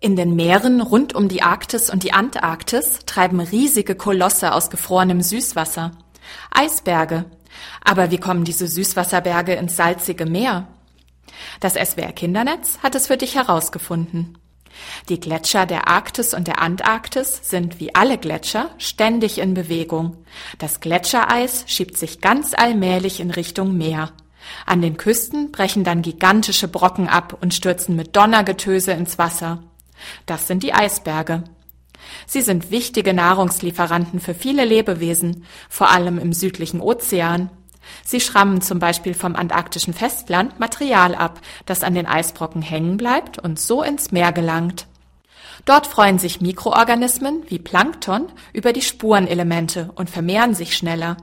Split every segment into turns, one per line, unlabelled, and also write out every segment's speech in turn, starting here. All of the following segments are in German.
In den Meeren rund um die Arktis und die Antarktis treiben riesige Kolosse aus gefrorenem Süßwasser. Eisberge. Aber wie kommen diese Süßwasserberge ins salzige Meer? Das SWR Kindernetz hat es für dich herausgefunden. Die Gletscher der Arktis und der Antarktis sind wie alle Gletscher ständig in Bewegung. Das Gletschereis schiebt sich ganz allmählich in Richtung Meer. An den Küsten brechen dann gigantische Brocken ab und stürzen mit Donnergetöse ins Wasser. Das sind die Eisberge. Sie sind wichtige Nahrungslieferanten für viele Lebewesen, vor allem im südlichen Ozean. Sie schrammen zum Beispiel vom antarktischen Festland Material ab, das an den Eisbrocken hängen bleibt und so ins Meer gelangt. Dort freuen sich Mikroorganismen wie Plankton über die Spurenelemente und vermehren sich schneller.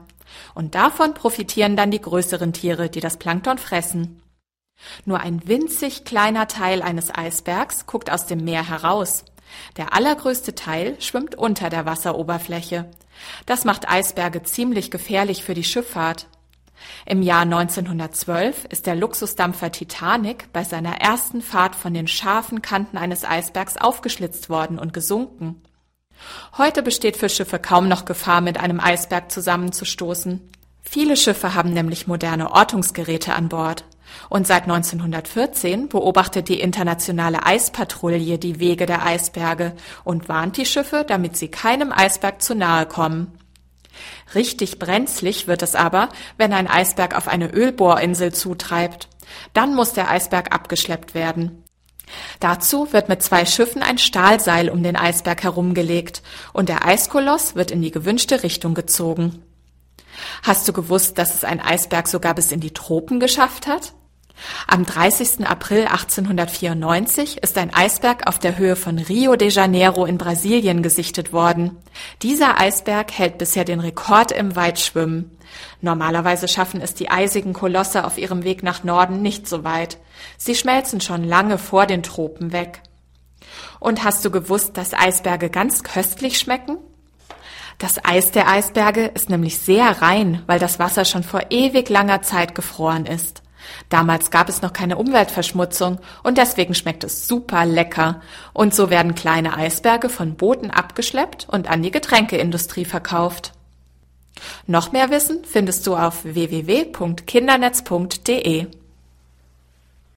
Und davon profitieren dann die größeren Tiere, die das Plankton fressen. Nur ein winzig kleiner Teil eines Eisbergs guckt aus dem Meer heraus. Der allergrößte Teil schwimmt unter der Wasseroberfläche. Das macht Eisberge ziemlich gefährlich für die Schifffahrt. Im Jahr 1912 ist der Luxusdampfer Titanic bei seiner ersten Fahrt von den scharfen Kanten eines Eisbergs aufgeschlitzt worden und gesunken. Heute besteht für Schiffe kaum noch Gefahr, mit einem Eisberg zusammenzustoßen. Viele Schiffe haben nämlich moderne Ortungsgeräte an Bord. Und seit 1914 beobachtet die internationale Eispatrouille die Wege der Eisberge und warnt die Schiffe, damit sie keinem Eisberg zu nahe kommen. Richtig brenzlig wird es aber, wenn ein Eisberg auf eine Ölbohrinsel zutreibt. Dann muss der Eisberg abgeschleppt werden. Dazu wird mit zwei Schiffen ein Stahlseil um den Eisberg herumgelegt und der Eiskoloss wird in die gewünschte Richtung gezogen. Hast du gewusst, dass es ein Eisberg sogar bis in die Tropen geschafft hat? Am 30. April 1894 ist ein Eisberg auf der Höhe von Rio de Janeiro in Brasilien gesichtet worden. Dieser Eisberg hält bisher den Rekord im Weitschwimmen. Normalerweise schaffen es die eisigen Kolosse auf ihrem Weg nach Norden nicht so weit. Sie schmelzen schon lange vor den Tropen weg. Und hast du gewusst, dass Eisberge ganz köstlich schmecken? Das Eis der Eisberge ist nämlich sehr rein, weil das Wasser schon vor ewig langer Zeit gefroren ist. Damals gab es noch keine Umweltverschmutzung und deswegen schmeckt es super lecker. Und so werden kleine Eisberge von Booten abgeschleppt und an die Getränkeindustrie verkauft. Noch mehr Wissen findest du auf www.kindernetz.de.